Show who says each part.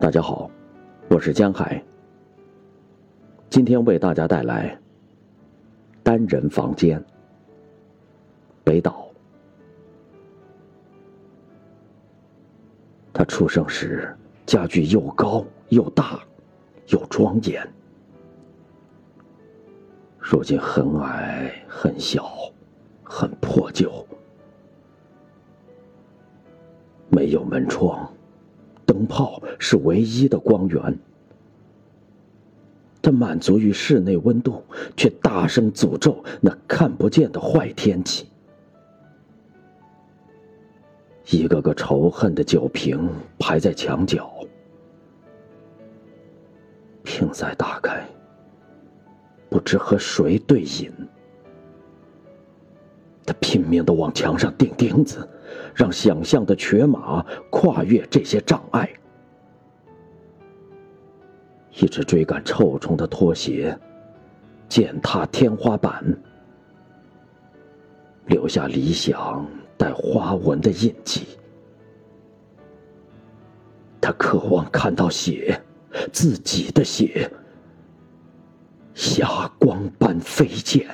Speaker 1: 大家好，我是江海。今天为大家带来单人房间。北岛，他出生时家具又高又大又庄严，如今很矮很小，很破旧，没有门窗。灯泡是唯一的光源，他满足于室内温度，却大声诅咒那看不见的坏天气。一个个仇恨的酒瓶排在墙角，瓶塞打开，不知和谁对饮。他拼命的往墙上钉钉子，让想象的瘸马跨越这些障碍。一只追赶臭虫的拖鞋，践踏天花板，留下理想带花纹的印记。他渴望看到血，自己的血，霞光般飞溅。